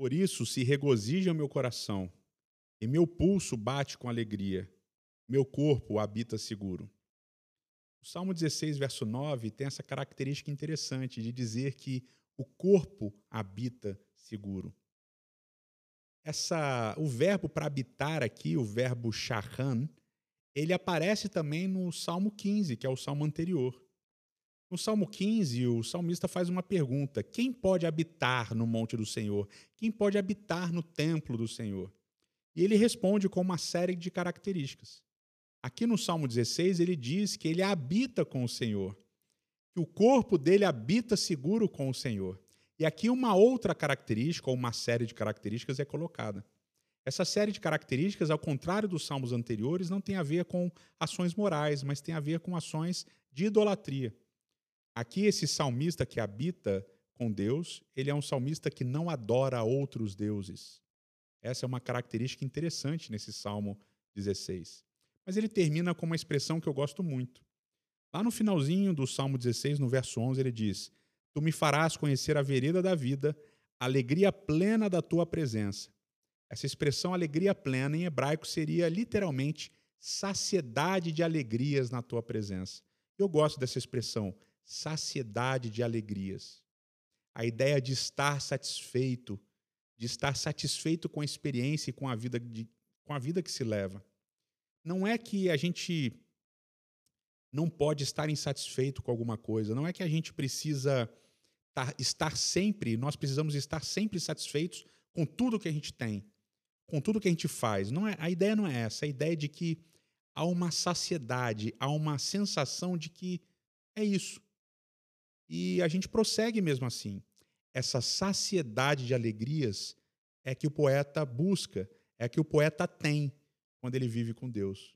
Por isso se regozija o meu coração, e meu pulso bate com alegria, meu corpo habita seguro. O Salmo 16, verso 9, tem essa característica interessante de dizer que o corpo habita seguro. Essa, o verbo para habitar aqui, o verbo shahan, ele aparece também no Salmo 15, que é o salmo anterior. No Salmo 15, o salmista faz uma pergunta: quem pode habitar no monte do Senhor? Quem pode habitar no templo do Senhor? E ele responde com uma série de características. Aqui no Salmo 16, ele diz que ele habita com o Senhor, que o corpo dele habita seguro com o Senhor. E aqui uma outra característica, ou uma série de características, é colocada. Essa série de características, ao contrário dos salmos anteriores, não tem a ver com ações morais, mas tem a ver com ações de idolatria. Aqui, esse salmista que habita com Deus, ele é um salmista que não adora outros deuses. Essa é uma característica interessante nesse Salmo 16. Mas ele termina com uma expressão que eu gosto muito. Lá no finalzinho do Salmo 16, no verso 11, ele diz: Tu me farás conhecer a vereda da vida, a alegria plena da tua presença. Essa expressão alegria plena em hebraico seria literalmente saciedade de alegrias na tua presença. Eu gosto dessa expressão, saciedade de alegrias. A ideia de estar satisfeito, de estar satisfeito com a experiência e com a vida, de, com a vida que se leva. Não é que a gente não pode estar insatisfeito com alguma coisa, não é que a gente precisa estar sempre, nós precisamos estar sempre satisfeitos com tudo que a gente tem, com tudo que a gente faz. Não é, a ideia não é essa, a ideia é de que há uma saciedade, há uma sensação de que é isso. E a gente prossegue mesmo assim. Essa saciedade de alegrias é que o poeta busca, é que o poeta tem quando ele vive com Deus.